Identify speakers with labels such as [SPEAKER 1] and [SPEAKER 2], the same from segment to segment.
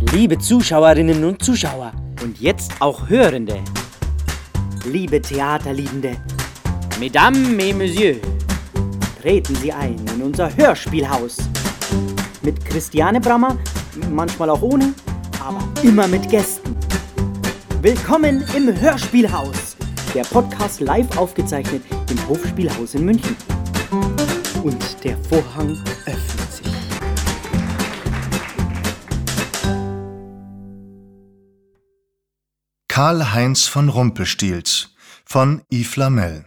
[SPEAKER 1] Liebe Zuschauerinnen und Zuschauer.
[SPEAKER 2] Und jetzt auch Hörende.
[SPEAKER 3] Liebe Theaterliebende.
[SPEAKER 1] Mesdames et Messieurs.
[SPEAKER 3] Treten Sie ein in unser Hörspielhaus. Mit Christiane Brammer, manchmal auch ohne, aber immer mit Gästen. Willkommen im Hörspielhaus. Der Podcast live aufgezeichnet im Hofspielhaus in München. Und der Vorhang öffnet sich.
[SPEAKER 4] Karl-Heinz von Rumpelstiels von Yves Lamel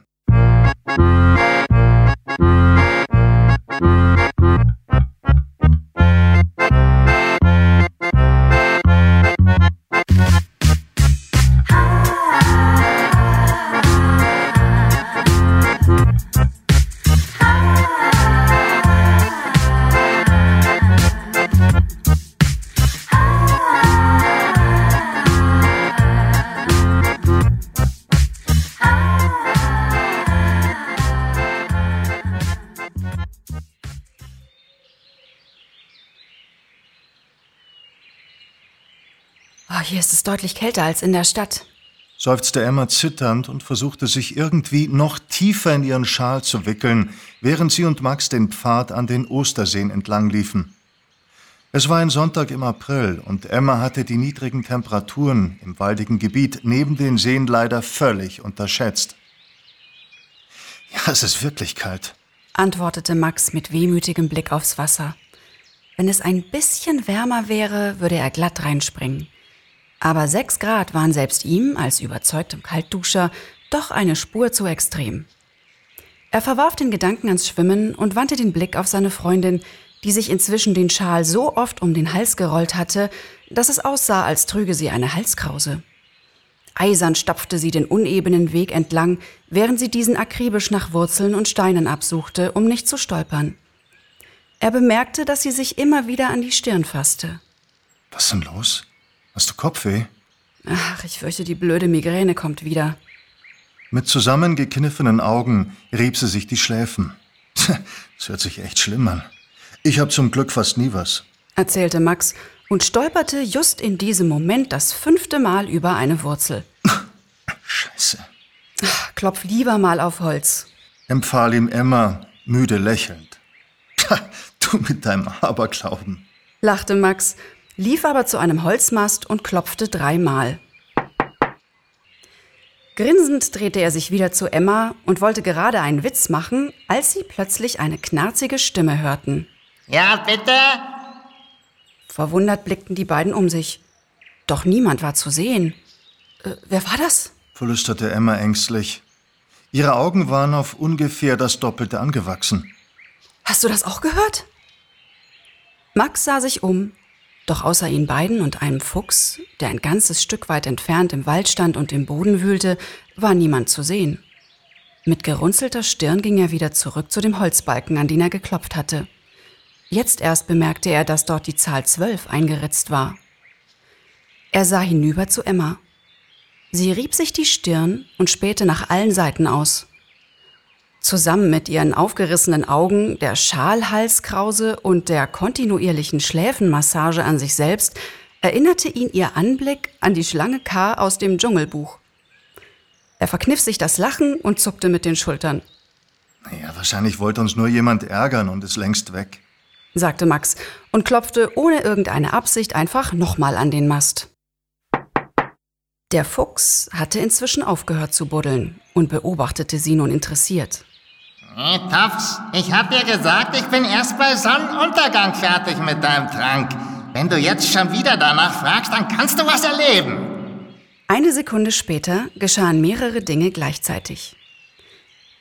[SPEAKER 5] ist deutlich kälter als in der Stadt.
[SPEAKER 4] seufzte Emma zitternd und versuchte sich irgendwie noch tiefer in ihren Schal zu wickeln, während sie und Max den Pfad an den Osterseen entlang liefen. Es war ein Sonntag im April und Emma hatte die niedrigen Temperaturen im waldigen Gebiet neben den Seen leider völlig unterschätzt. Ja, es ist wirklich kalt.
[SPEAKER 5] antwortete Max mit wehmütigem Blick aufs Wasser. Wenn es ein bisschen wärmer wäre, würde er glatt reinspringen. Aber sechs Grad waren selbst ihm, als überzeugtem Kaltduscher, doch eine Spur zu extrem. Er verwarf den Gedanken ans Schwimmen und wandte den Blick auf seine Freundin, die sich inzwischen den Schal so oft um den Hals gerollt hatte, dass es aussah, als trüge sie eine Halskrause. Eisern stapfte sie den unebenen Weg entlang, während sie diesen akribisch nach Wurzeln und Steinen absuchte, um nicht zu stolpern. Er bemerkte, dass sie sich immer wieder an die Stirn fasste.
[SPEAKER 4] Was ist denn los? Hast du Kopfweh?
[SPEAKER 5] Ach, ich fürchte, die blöde Migräne kommt wieder.
[SPEAKER 4] Mit zusammengekniffenen Augen rieb sie sich die Schläfen. Das hört sich echt schlimm an. Ich hab zum Glück fast nie was.
[SPEAKER 5] erzählte Max und stolperte just in diesem Moment das fünfte Mal über eine Wurzel.
[SPEAKER 4] Scheiße.
[SPEAKER 5] Klopf lieber mal auf Holz.
[SPEAKER 4] Empfahl ihm Emma, müde lächelnd. Du mit deinem Aberglauben.
[SPEAKER 5] lachte Max, lief aber zu einem Holzmast und klopfte dreimal. Grinsend drehte er sich wieder zu Emma und wollte gerade einen Witz machen, als sie plötzlich eine knarzige Stimme hörten.
[SPEAKER 6] Ja, bitte?
[SPEAKER 5] Verwundert blickten die beiden um sich. Doch niemand war zu sehen. Äh, wer war das?
[SPEAKER 4] flüsterte Emma ängstlich. Ihre Augen waren auf ungefähr das Doppelte angewachsen.
[SPEAKER 5] Hast du das auch gehört? Max sah sich um, doch außer ihnen beiden und einem Fuchs, der ein ganzes Stück weit entfernt im Wald stand und im Boden wühlte, war niemand zu sehen. Mit gerunzelter Stirn ging er wieder zurück zu dem Holzbalken, an den er geklopft hatte. Jetzt erst bemerkte er, dass dort die Zahl zwölf eingeritzt war. Er sah hinüber zu Emma. Sie rieb sich die Stirn und spähte nach allen Seiten aus. Zusammen mit ihren aufgerissenen Augen, der Schalhalskrause und der kontinuierlichen Schläfenmassage an sich selbst erinnerte ihn ihr Anblick an die Schlange K aus dem Dschungelbuch. Er verkniff sich das Lachen und zuckte mit den Schultern,
[SPEAKER 4] Naja, wahrscheinlich wollte uns nur jemand ärgern und ist längst weg.
[SPEAKER 5] sagte Max und klopfte ohne irgendeine Absicht einfach nochmal an den Mast. Der Fuchs hatte inzwischen aufgehört zu buddeln und beobachtete sie nun interessiert.
[SPEAKER 6] Hey, Tafs, ich hab dir gesagt, ich bin erst bei Sonnenuntergang fertig mit deinem Trank. Wenn du jetzt schon wieder danach fragst, dann kannst du was erleben.
[SPEAKER 5] Eine Sekunde später geschahen mehrere Dinge gleichzeitig.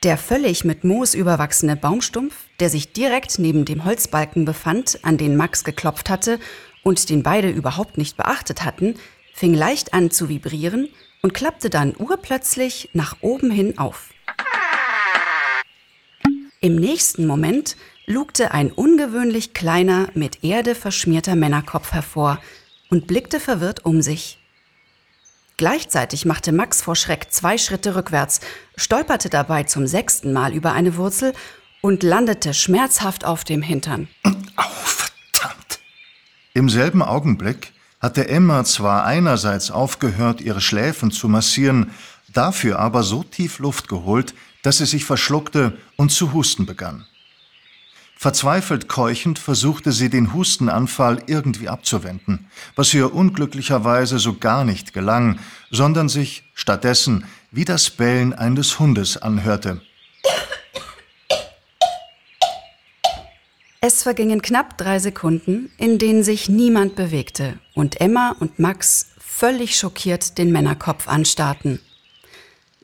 [SPEAKER 5] Der völlig mit Moos überwachsene Baumstumpf, der sich direkt neben dem Holzbalken befand, an den Max geklopft hatte und den beide überhaupt nicht beachtet hatten, fing leicht an zu vibrieren und klappte dann urplötzlich nach oben hin auf. Im nächsten Moment lugte ein ungewöhnlich kleiner, mit Erde verschmierter Männerkopf hervor und blickte verwirrt um sich. Gleichzeitig machte Max vor Schreck zwei Schritte rückwärts, stolperte dabei zum sechsten Mal über eine Wurzel und landete schmerzhaft auf dem Hintern.
[SPEAKER 4] Au, verdammt! Im selben Augenblick hatte Emma zwar einerseits aufgehört, ihre Schläfen zu massieren, dafür aber so tief Luft geholt, dass sie sich verschluckte und zu husten begann. Verzweifelt keuchend versuchte sie den Hustenanfall irgendwie abzuwenden, was ihr unglücklicherweise so gar nicht gelang, sondern sich stattdessen wie das Bellen eines Hundes anhörte.
[SPEAKER 5] Es vergingen knapp drei Sekunden, in denen sich niemand bewegte und Emma und Max völlig schockiert den Männerkopf anstarrten.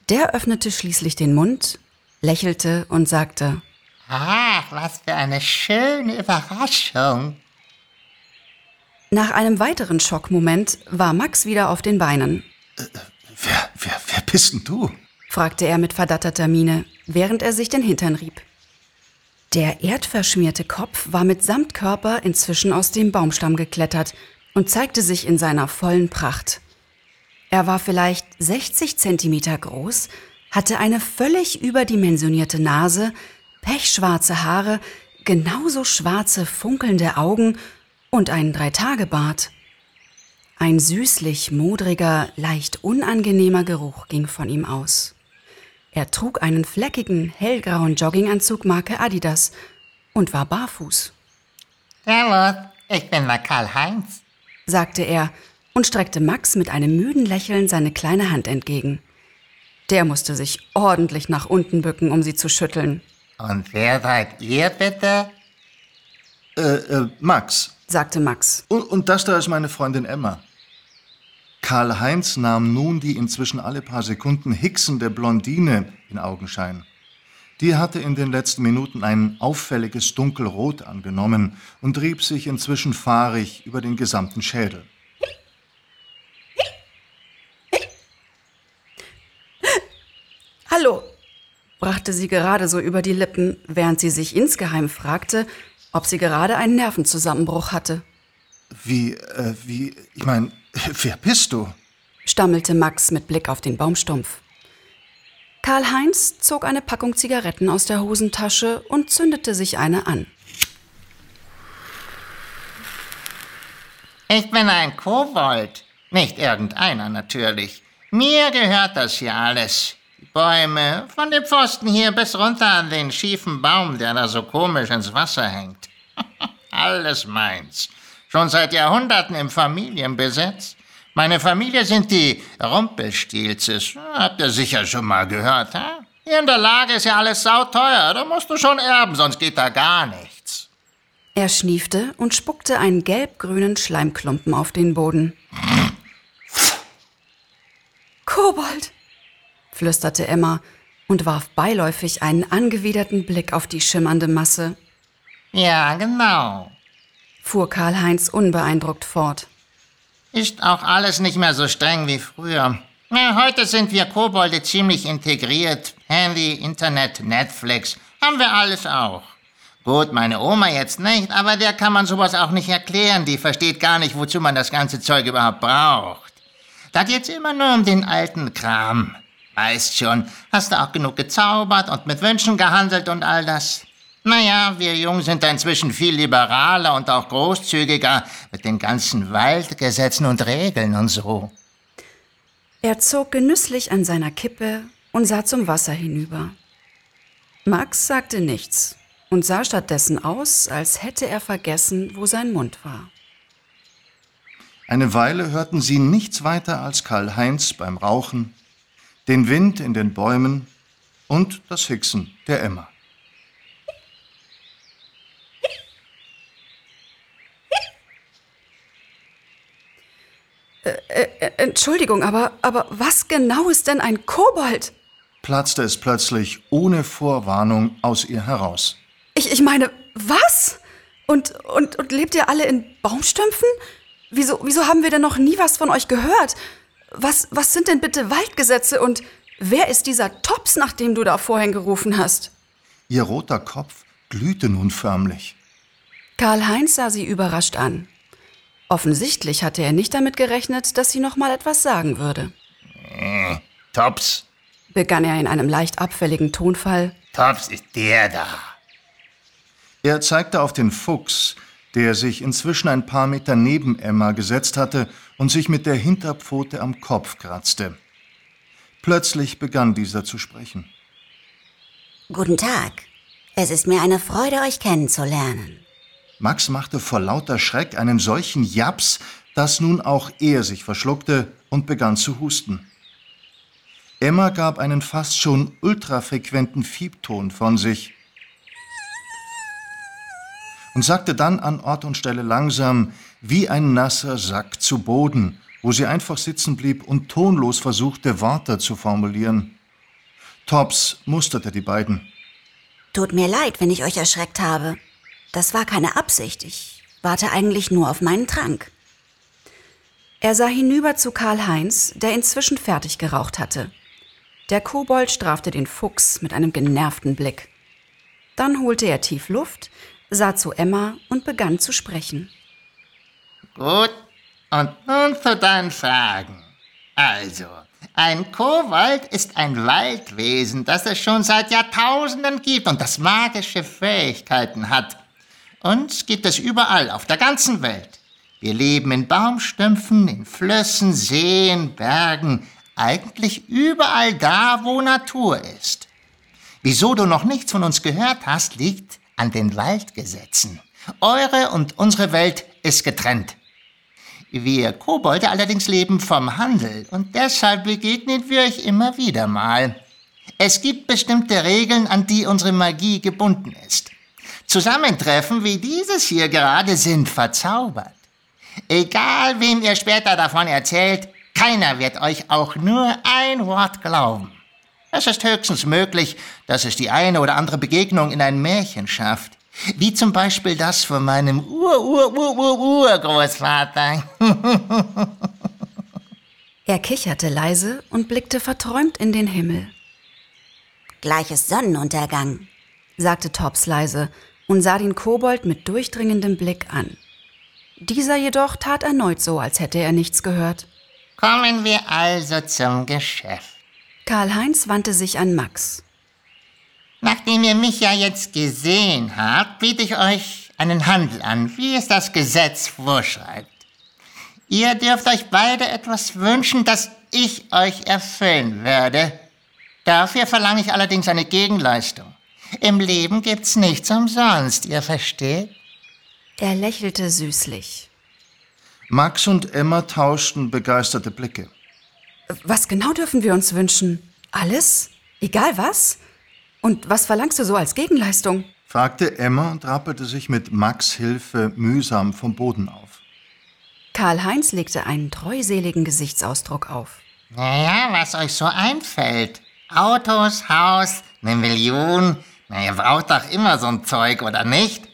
[SPEAKER 5] Der öffnete schließlich den Mund, lächelte und sagte,
[SPEAKER 6] Ach, was für eine schöne Überraschung.
[SPEAKER 5] Nach einem weiteren Schockmoment war Max wieder auf den Beinen.
[SPEAKER 4] Wer, wer, wer bist denn du?
[SPEAKER 5] fragte er mit verdatterter Miene, während er sich den Hintern rieb. Der erdverschmierte Kopf war mit Samtkörper inzwischen aus dem Baumstamm geklettert und zeigte sich in seiner vollen Pracht. Er war vielleicht 60 Zentimeter groß, hatte eine völlig überdimensionierte Nase, pechschwarze Haare, genauso schwarze, funkelnde Augen und einen Dreitagebart. Ein süßlich modriger, leicht unangenehmer Geruch ging von ihm aus. Er trug einen fleckigen, hellgrauen Jogginganzug Marke Adidas und war barfuß,
[SPEAKER 6] Servus, ich bin der Karl-Heinz.
[SPEAKER 5] sagte er und streckte Max mit einem müden Lächeln seine kleine Hand entgegen. Der musste sich ordentlich nach unten bücken, um sie zu schütteln,
[SPEAKER 6] Und wer seid ihr bitte?
[SPEAKER 4] Äh, äh, Max.
[SPEAKER 5] sagte Max.
[SPEAKER 4] Und, und das da ist meine Freundin Emma. Karl-Heinz nahm nun die inzwischen alle paar Sekunden hicksende Blondine in Augenschein. Die hatte in den letzten Minuten ein auffälliges Dunkelrot angenommen und rieb sich inzwischen fahrig über den gesamten Schädel.
[SPEAKER 5] Brachte sie gerade so über die Lippen, während sie sich insgeheim fragte, ob sie gerade einen Nervenzusammenbruch hatte.
[SPEAKER 4] Wie, äh, wie, ich mein, wer bist du?
[SPEAKER 5] stammelte Max mit Blick auf den Baumstumpf. Karl-Heinz zog eine Packung Zigaretten aus der Hosentasche und zündete sich eine an.
[SPEAKER 6] Ich bin ein Kobold. Nicht irgendeiner natürlich. Mir gehört das hier alles. Bäume, von dem Pfosten hier bis runter an den schiefen Baum, der da so komisch ins Wasser hängt. alles meins. Schon seit Jahrhunderten im Familienbesitz. Meine Familie sind die Rumpelstilzes. Habt ihr sicher schon mal gehört, ha? Hier in der Lage ist ja alles sauteuer. Da musst du schon erben, sonst geht da gar nichts.
[SPEAKER 5] Er schniefte und spuckte einen gelb-grünen Schleimklumpen auf den Boden. Kobold, flüsterte Emma und warf beiläufig einen angewiderten Blick auf die schimmernde Masse,
[SPEAKER 6] Ja, genau.
[SPEAKER 5] fuhr Karl-Heinz unbeeindruckt fort.
[SPEAKER 6] Ist auch alles nicht mehr so streng wie früher. Ja, heute sind wir Kobolde ziemlich integriert. Handy, Internet, Netflix, haben wir alles auch. Gut, meine Oma jetzt nicht, aber der kann man sowas auch nicht erklären. Die versteht gar nicht, wozu man das ganze Zeug überhaupt braucht. Da geht's immer nur um den alten Kram. Weißt schon, hast du auch genug gezaubert und mit Wünschen gehandelt und all das? Naja, wir Jungen sind da inzwischen viel liberaler und auch großzügiger mit den ganzen Waldgesetzen und Regeln und so.
[SPEAKER 5] Er zog genüsslich an seiner Kippe und sah zum Wasser hinüber. Max sagte nichts und sah stattdessen aus, als hätte er vergessen, wo sein Mund war.
[SPEAKER 4] Eine Weile hörten sie nichts weiter als Karl-Heinz beim Rauchen, den Wind in den Bäumen und das Hicksen der Emma.
[SPEAKER 5] Äh, Entschuldigung, aber, aber was genau ist denn ein Kobold?
[SPEAKER 4] platzte es plötzlich ohne Vorwarnung aus ihr heraus.
[SPEAKER 5] Ich, ich meine, was? Und, und, und lebt ihr alle in Baumstümpfen? Wieso, wieso haben wir denn noch nie was von euch gehört? Was, was sind denn bitte Waldgesetze und wer ist dieser Tops, nach dem du da vorhin gerufen hast?
[SPEAKER 4] Ihr roter Kopf glühte nun förmlich.
[SPEAKER 5] Karl-Heinz sah sie überrascht an. Offensichtlich hatte er nicht damit gerechnet, dass sie noch mal etwas sagen würde.
[SPEAKER 6] Tops.
[SPEAKER 5] Begann er in einem leicht abfälligen Tonfall.
[SPEAKER 6] Tops ist der da.
[SPEAKER 4] Er zeigte auf den Fuchs, der sich inzwischen ein paar Meter neben Emma gesetzt hatte und sich mit der Hinterpfote am Kopf kratzte. Plötzlich begann dieser zu sprechen.
[SPEAKER 7] Guten Tag. Es ist mir eine Freude, euch kennenzulernen.
[SPEAKER 4] Max machte vor lauter Schreck einen solchen Japs, dass nun auch er sich verschluckte und begann zu husten. Emma gab einen fast schon ultrafrequenten Fiebton von sich und sagte dann an Ort und Stelle langsam, wie ein nasser Sack zu Boden, wo sie einfach sitzen blieb und tonlos versuchte, Worte zu formulieren. Tops musterte die beiden.
[SPEAKER 7] Tut mir leid, wenn ich euch erschreckt habe. Das war keine Absicht. Ich warte eigentlich nur auf meinen Trank.
[SPEAKER 5] Er sah hinüber zu Karl-Heinz, der inzwischen fertig geraucht hatte. Der Kobold strafte den Fuchs mit einem genervten Blick. Dann holte er tief Luft, sah zu Emma und begann zu sprechen.
[SPEAKER 6] Gut, und nun zu deinen Fragen. Also, ein Kobold ist ein Waldwesen, das es schon seit Jahrtausenden gibt und das magische Fähigkeiten hat. Uns gibt es überall auf der ganzen Welt. Wir leben in Baumstümpfen, in Flüssen, Seen, Bergen, eigentlich überall da, wo Natur ist. Wieso du noch nichts von uns gehört hast, liegt an den Waldgesetzen. Eure und unsere Welt ist getrennt. Wir Kobolde allerdings leben vom Handel und deshalb begegnen wir euch immer wieder mal. Es gibt bestimmte Regeln, an die unsere Magie gebunden ist. Zusammentreffen wie dieses hier gerade sind verzaubert. Egal, wem ihr später davon erzählt, keiner wird euch auch nur ein Wort glauben. Es ist höchstens möglich, dass es die eine oder andere Begegnung in ein Märchen schafft. Wie zum Beispiel das von meinem Ur-Ur-Ur-Ur-Urgroßvater.
[SPEAKER 5] er kicherte leise und blickte verträumt in den Himmel.
[SPEAKER 7] Gleiches Sonnenuntergang,
[SPEAKER 5] sagte Tops leise und sah den Kobold mit durchdringendem Blick an. Dieser jedoch tat erneut so, als hätte er nichts gehört.
[SPEAKER 6] Kommen wir also zum Geschäft.
[SPEAKER 5] Karl-Heinz wandte sich an Max.
[SPEAKER 6] Nachdem ihr mich ja jetzt gesehen habt, biete ich euch einen Handel an, wie es das Gesetz vorschreibt. Ihr dürft euch beide etwas wünschen, das ich euch erfüllen werde. Dafür verlange ich allerdings eine Gegenleistung. Im Leben gibt's nichts umsonst, ihr versteht?
[SPEAKER 5] Er lächelte süßlich.
[SPEAKER 4] Max und Emma tauschten begeisterte Blicke.
[SPEAKER 5] Was genau dürfen wir uns wünschen? Alles? Egal was? Und was verlangst du so als Gegenleistung?
[SPEAKER 4] fragte Emma und rappelte sich mit Max Hilfe mühsam vom Boden auf.
[SPEAKER 5] Karl-Heinz legte einen treuseligen Gesichtsausdruck auf.
[SPEAKER 6] Naja, was euch so einfällt. Autos, Haus, eine Million. Na, ihr braucht doch immer so ein Zeug, oder nicht?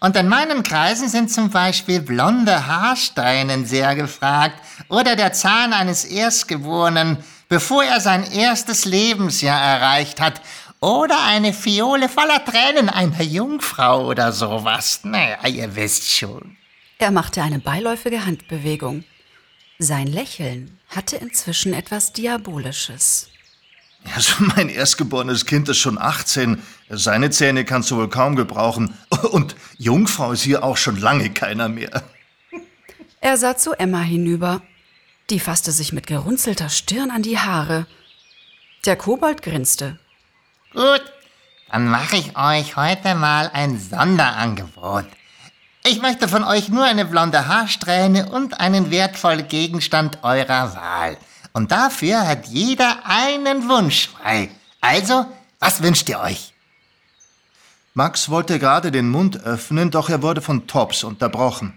[SPEAKER 6] Und in meinen Kreisen sind zum Beispiel blonde Haarsteinen sehr gefragt oder der Zahn eines Erstgeborenen, bevor er sein erstes Lebensjahr erreicht hat oder eine Fiole voller Tränen einer Jungfrau oder sowas. Naja, ihr wisst schon.
[SPEAKER 5] Er machte eine beiläufige Handbewegung. Sein Lächeln hatte inzwischen etwas Diabolisches.
[SPEAKER 4] Also mein erstgeborenes Kind ist schon 18. Seine Zähne kannst du wohl kaum gebrauchen. Und Jungfrau ist hier auch schon lange keiner mehr.
[SPEAKER 5] Er sah zu Emma hinüber. Die fasste sich mit gerunzelter Stirn an die Haare. Der Kobold grinste.
[SPEAKER 6] Gut, dann mache ich euch heute mal ein Sonderangebot. Ich möchte von euch nur eine blonde Haarsträhne und einen wertvollen Gegenstand eurer Wahl. Und dafür hat jeder einen Wunsch frei. Also, was wünscht ihr euch?
[SPEAKER 4] Max wollte gerade den Mund öffnen, doch er wurde von Tops unterbrochen.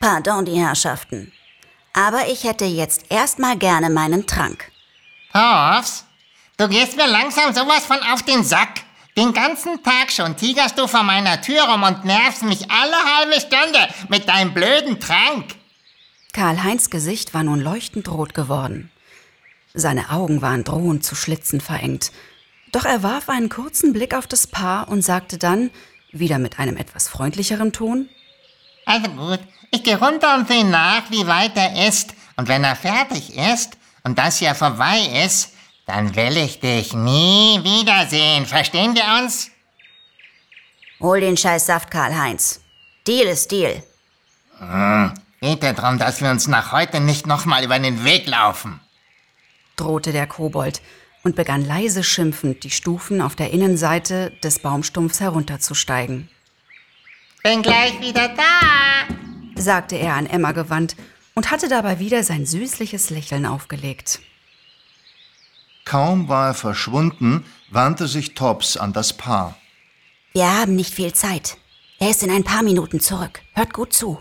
[SPEAKER 7] Pardon, die Herrschaften. Aber ich hätte jetzt erstmal gerne meinen Trank.
[SPEAKER 6] Tops, du gehst mir langsam sowas von auf den Sack. Den ganzen Tag schon tigerst du vor meiner Tür rum und nervst mich alle halbe Stunde mit deinem blöden Trank.
[SPEAKER 5] Karl-Heinz Gesicht war nun leuchtend rot geworden. Seine Augen waren drohend zu Schlitzen verengt. Doch er warf einen kurzen Blick auf das Paar und sagte dann, wieder mit einem etwas freundlicheren Ton,
[SPEAKER 6] Also gut, ich gehe runter und sehe nach, wie weit er ist. Und wenn er fertig ist und das ja vorbei ist, dann will ich dich nie wiedersehen. Verstehen wir uns?
[SPEAKER 7] Hol den scheiß Saft, Karl-Heinz. Deal ist Deal.
[SPEAKER 6] Geht ja darum, dass wir uns nach heute nicht nochmal über den Weg laufen.
[SPEAKER 5] drohte der Kobold und begann leise schimpfend die Stufen auf der Innenseite des Baumstumpfs herunterzusteigen.
[SPEAKER 6] Bin gleich wieder da.
[SPEAKER 5] sagte er an Emma gewandt und hatte dabei wieder sein süßliches Lächeln aufgelegt.
[SPEAKER 4] Kaum war er verschwunden, wandte sich Tops an das Paar.
[SPEAKER 7] Wir haben nicht viel Zeit. Er ist in ein paar Minuten zurück. Hört gut zu.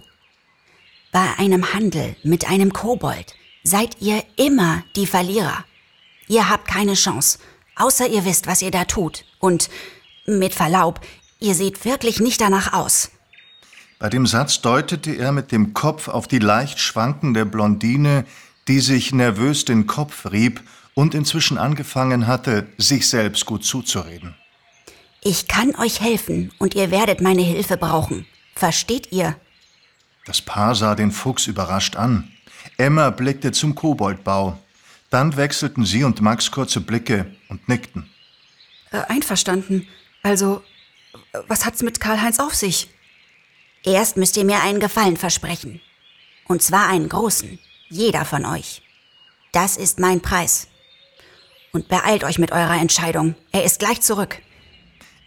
[SPEAKER 7] Bei einem Handel mit einem Kobold seid ihr immer die Verlierer. Ihr habt keine Chance, außer ihr wisst, was ihr da tut. Und mit Verlaub, ihr seht wirklich nicht danach aus.
[SPEAKER 4] Bei dem Satz deutete er mit dem Kopf auf die leicht schwankende Blondine, die sich nervös den Kopf rieb und inzwischen angefangen hatte, sich selbst gut zuzureden.
[SPEAKER 7] Ich kann euch helfen und ihr werdet meine Hilfe brauchen. Versteht ihr?
[SPEAKER 4] Das Paar sah den Fuchs überrascht an. Emma blickte zum Koboldbau. Dann wechselten sie und Max kurze Blicke und nickten.
[SPEAKER 5] Äh, einverstanden. Also, was hat's mit Karl-Heinz auf sich?
[SPEAKER 7] Erst müsst ihr mir einen Gefallen versprechen. Und zwar einen großen. Jeder von euch. Das ist mein Preis. Und beeilt euch mit eurer Entscheidung. Er ist gleich zurück.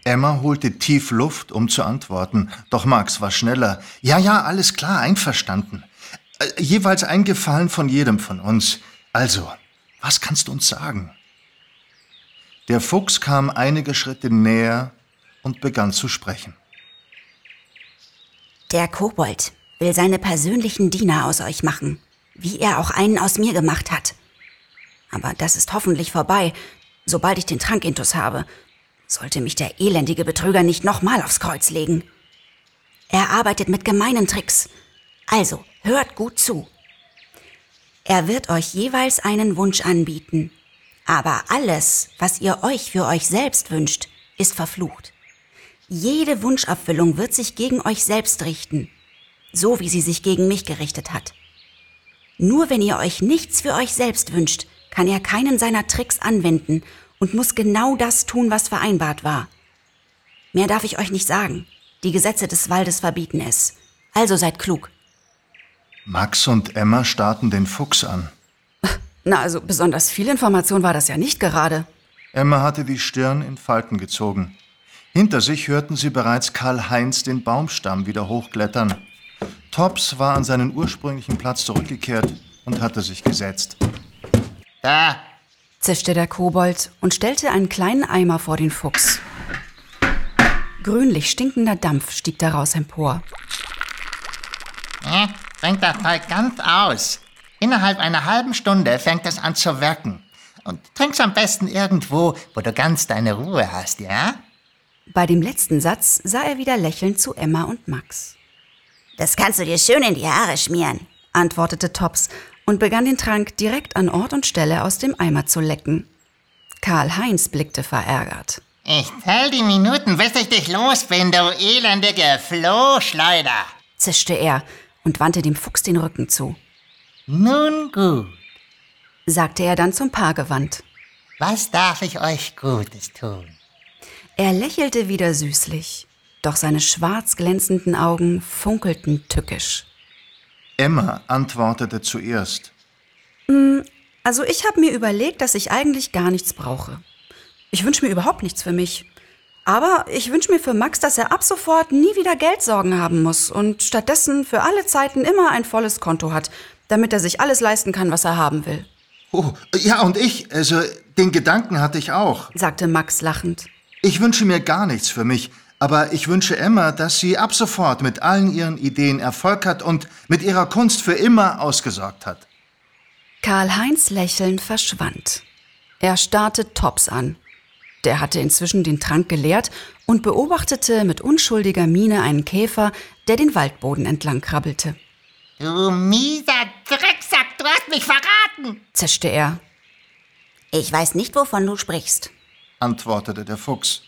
[SPEAKER 4] Emma holte tief Luft, um zu antworten, doch Max war schneller. Ja, ja, alles klar, einverstanden. Äh, jeweils ein Gefallen von jedem von uns. Also, was kannst du uns sagen? Der Fuchs kam einige Schritte näher und begann zu sprechen.
[SPEAKER 7] Der Kobold will seine persönlichen Diener aus euch machen, wie er auch einen aus mir gemacht hat. Aber das ist hoffentlich vorbei, sobald ich den Trankintus habe. Sollte mich der elendige Betrüger nicht nochmal aufs Kreuz legen. Er arbeitet mit gemeinen Tricks. Also, hört gut zu. Er wird euch jeweils einen Wunsch anbieten. Aber alles, was ihr euch für euch selbst wünscht, ist verflucht. Jede Wunscherfüllung wird sich gegen euch selbst richten, so wie sie sich gegen mich gerichtet hat. Nur wenn ihr euch nichts für euch selbst wünscht, kann er keinen seiner Tricks anwenden und muss genau das tun, was vereinbart war. Mehr darf ich euch nicht sagen. Die Gesetze des Waldes verbieten es. Also seid klug.
[SPEAKER 4] Max und Emma starrten den Fuchs an.
[SPEAKER 5] Na, also besonders viel Information war das ja nicht gerade.
[SPEAKER 4] Emma hatte die Stirn in Falten gezogen. Hinter sich hörten sie bereits Karl-Heinz den Baumstamm wieder hochklettern. Tops war an seinen ursprünglichen Platz zurückgekehrt und hatte sich gesetzt.
[SPEAKER 6] Da,
[SPEAKER 5] zischte der Kobold und stellte einen kleinen Eimer vor den Fuchs. Grünlich stinkender Dampf stieg daraus empor.
[SPEAKER 6] äh, bringt das Zeug ganz aus. Innerhalb einer halben Stunde fängt es an zu wirken. Und trink's am besten irgendwo, wo du ganz deine Ruhe hast, ja?
[SPEAKER 5] Bei dem letzten Satz sah er wieder lächelnd zu Emma und Max.
[SPEAKER 7] Das kannst du dir schön in die Haare schmieren.
[SPEAKER 5] antwortete Tops und begann den Trank direkt an Ort und Stelle aus dem Eimer zu lecken. Karl-Heinz blickte verärgert.
[SPEAKER 6] Ich zähl die Minuten, bis ich dich los bin, du elendige Flohschleuder.
[SPEAKER 5] zischte er und wandte dem Fuchs den Rücken zu.
[SPEAKER 6] Nun gut,
[SPEAKER 5] Sagte er dann zum Paar gewandt.
[SPEAKER 6] was darf ich euch Gutes tun?
[SPEAKER 5] Er lächelte wieder süßlich, doch seine schwarz glänzenden Augen funkelten tückisch.
[SPEAKER 4] Emma antwortete zuerst.
[SPEAKER 5] Also ich habe mir überlegt, dass ich eigentlich gar nichts brauche. Ich wünsche mir überhaupt nichts für mich. Aber ich wünsche mir für Max, dass er ab sofort nie wieder Geldsorgen haben muss und stattdessen für alle Zeiten immer ein volles Konto hat, damit er sich alles leisten kann, was er haben will,
[SPEAKER 4] Oh, ja, und ich, also den Gedanken hatte ich auch.
[SPEAKER 5] sagte Max lachend.
[SPEAKER 4] Ich wünsche mir gar nichts für mich, aber ich wünsche Emma, dass sie ab sofort mit allen ihren Ideen Erfolg hat und mit ihrer Kunst für immer ausgesorgt hat.
[SPEAKER 5] Karl-Heinz Lächeln verschwand. Er starrte Tops an. Der hatte inzwischen den Trank geleert und beobachtete mit unschuldiger Miene einen Käfer, der den Waldboden entlang krabbelte.
[SPEAKER 6] Du mieser Drecksack, du hast mich verraten.
[SPEAKER 5] Zischte er.
[SPEAKER 7] Ich weiß nicht, wovon du sprichst.
[SPEAKER 4] antwortete der Fuchs.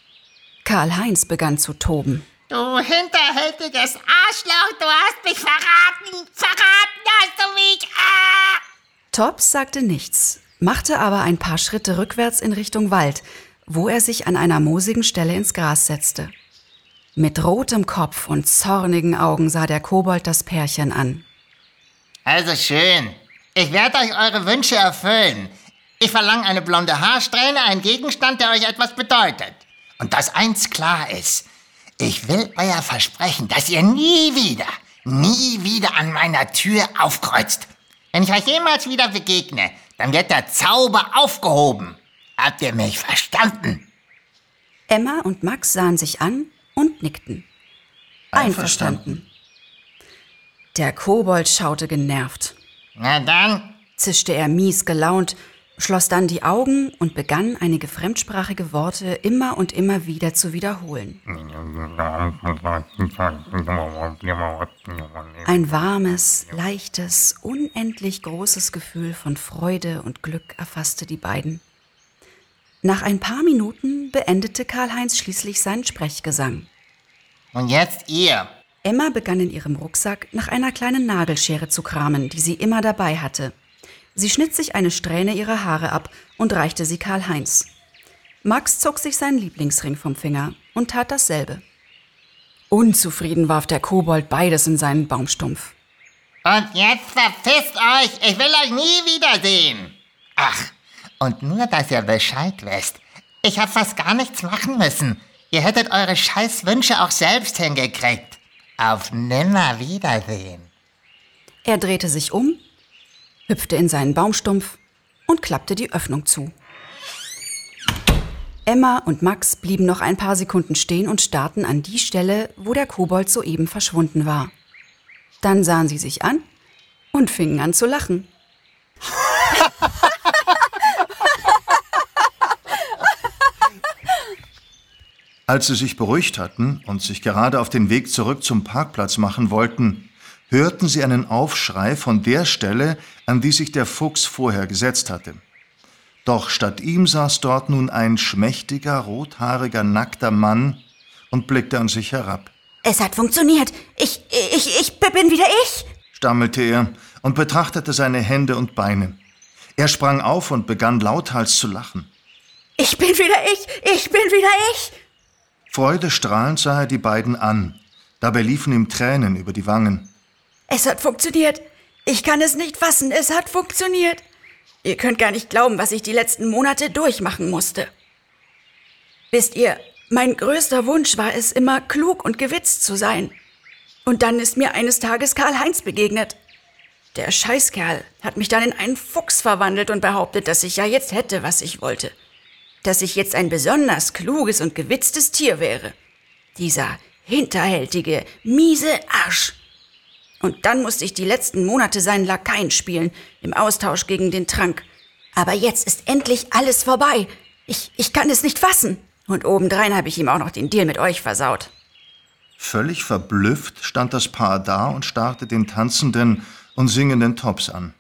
[SPEAKER 5] Karl-Heinz begann zu toben.
[SPEAKER 6] Du hinterhältiges Arschloch, du hast mich verraten. Verraten hast du mich. Ah!
[SPEAKER 5] Tops sagte nichts, machte aber ein paar Schritte rückwärts in Richtung Wald, wo er sich an einer moosigen Stelle ins Gras setzte. Mit rotem Kopf und zornigen Augen sah der Kobold das Pärchen an.
[SPEAKER 6] Also schön. Ich werde euch eure Wünsche erfüllen. Ich verlange eine blonde Haarsträhne, einen Gegenstand, der euch etwas bedeutet. Und dass eins klar ist. Ich will euer Versprechen, dass ihr nie wieder, nie wieder an meiner Tür aufkreuzt. Wenn ich euch jemals wieder begegne, dann wird der Zauber aufgehoben. Habt ihr mich verstanden?
[SPEAKER 5] Emma und Max sahen sich an und nickten. Einverstanden. Der Kobold schaute genervt.
[SPEAKER 6] Na dann,
[SPEAKER 5] zischte er mies gelaunt, schloss dann die Augen und begann einige fremdsprachige Worte immer und immer wieder zu wiederholen. Ein warmes, leichtes, unendlich großes Gefühl von Freude und Glück erfasste die beiden. Nach ein paar Minuten beendete Karl-Heinz schließlich seinen Sprechgesang.
[SPEAKER 6] und jetzt ihr.
[SPEAKER 5] Emma begann in ihrem Rucksack nach einer kleinen Nagelschere zu kramen, die sie immer dabei hatte. Sie schnitt sich eine Strähne ihrer Haare ab und reichte sie Karl-Heinz. Max zog sich seinen Lieblingsring vom Finger und tat dasselbe. Unzufrieden warf der Kobold beides in seinen Baumstumpf.
[SPEAKER 6] Und jetzt verpisst euch. Ich will euch nie wiedersehen. Ach, und nur, dass ihr Bescheid wisst. Ich hab fast gar nichts machen müssen. Ihr hättet eure scheiß Wünsche auch selbst hingekriegt. Auf nimmer Wiedersehen.
[SPEAKER 5] Er drehte sich um, hüpfte in seinen Baumstumpf und klappte die Öffnung zu. Emma und Max blieben noch ein paar Sekunden stehen und starrten an die Stelle, wo der Kobold soeben verschwunden war. Dann sahen sie sich an und fingen an zu lachen.
[SPEAKER 4] Als sie sich beruhigt hatten und sich gerade auf den Weg zurück zum Parkplatz machen wollten, hörten sie einen Aufschrei von der Stelle, an die sich der Fuchs vorher gesetzt hatte. Doch statt ihm saß dort nun ein schmächtiger, rothaariger, nackter Mann und blickte an sich herab.
[SPEAKER 7] Es hat funktioniert. Ich, ich, ich bin wieder ich.
[SPEAKER 4] stammelte er und betrachtete seine Hände und Beine. Er sprang auf und begann lauthals zu lachen.
[SPEAKER 7] Ich bin wieder ich. Ich bin wieder ich.
[SPEAKER 4] Freudestrahlend sah er die beiden an. Dabei liefen ihm Tränen über die Wangen.
[SPEAKER 7] Es hat funktioniert. Ich kann es nicht fassen. Es hat funktioniert. Ihr könnt gar nicht glauben, was ich die letzten Monate durchmachen musste. Wisst ihr, mein größter Wunsch war es, immer klug und gewitzt zu sein. Und dann ist mir eines Tages Karl-Heinz begegnet. Der Scheißkerl hat mich dann in einen Fuchs verwandelt und behauptet, dass ich ja jetzt hätte, was ich wollte. Dass ich jetzt ein besonders kluges und gewitztes Tier wäre. Dieser hinterhältige, miese Arsch. Und dann musste ich die letzten Monate seinen Lakaien spielen, im Austausch gegen den Trank. Aber jetzt ist endlich alles vorbei. Ich, ich kann es nicht fassen. Und obendrein habe ich ihm auch noch den Deal mit euch versaut.
[SPEAKER 4] Völlig verblüfft stand das Paar da und starrte den tanzenden und singenden Tops an.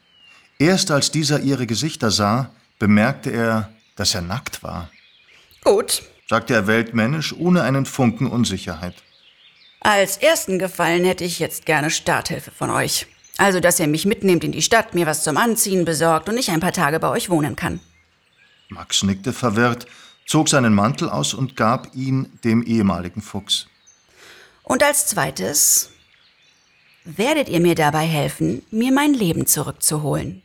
[SPEAKER 4] Erst als dieser ihre Gesichter sah, bemerkte er, dass er nackt war,
[SPEAKER 7] Gut.
[SPEAKER 4] sagte er weltmännisch, ohne einen Funken Unsicherheit.
[SPEAKER 5] Als ersten Gefallen hätte ich jetzt gerne Starthilfe von euch. Also, dass ihr mich mitnehmt in die Stadt, mir was zum Anziehen besorgt und ich ein paar Tage bei euch wohnen kann.
[SPEAKER 4] Max nickte verwirrt, zog seinen Mantel aus und gab ihn dem ehemaligen Fuchs.
[SPEAKER 5] Und als zweites werdet ihr mir dabei helfen, mir mein Leben zurückzuholen.